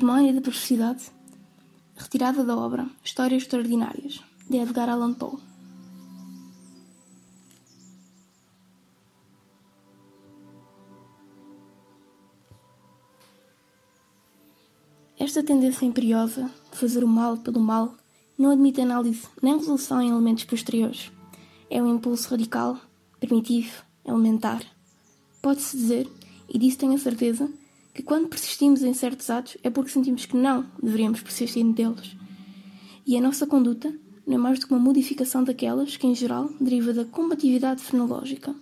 Demónio da Perversidade, retirada da obra Histórias Extraordinárias, de Edgar Allan Poe. Esta tendência imperiosa de fazer o mal pelo mal não admite análise nem resolução em elementos posteriores. É um impulso radical, primitivo, elementar. Pode-se dizer, e disso tenho a certeza, que quando persistimos em certos atos é porque sentimos que não deveríamos persistir neles. E a nossa conduta não é mais do que uma modificação daquelas que, em geral, deriva da combatividade fenológica.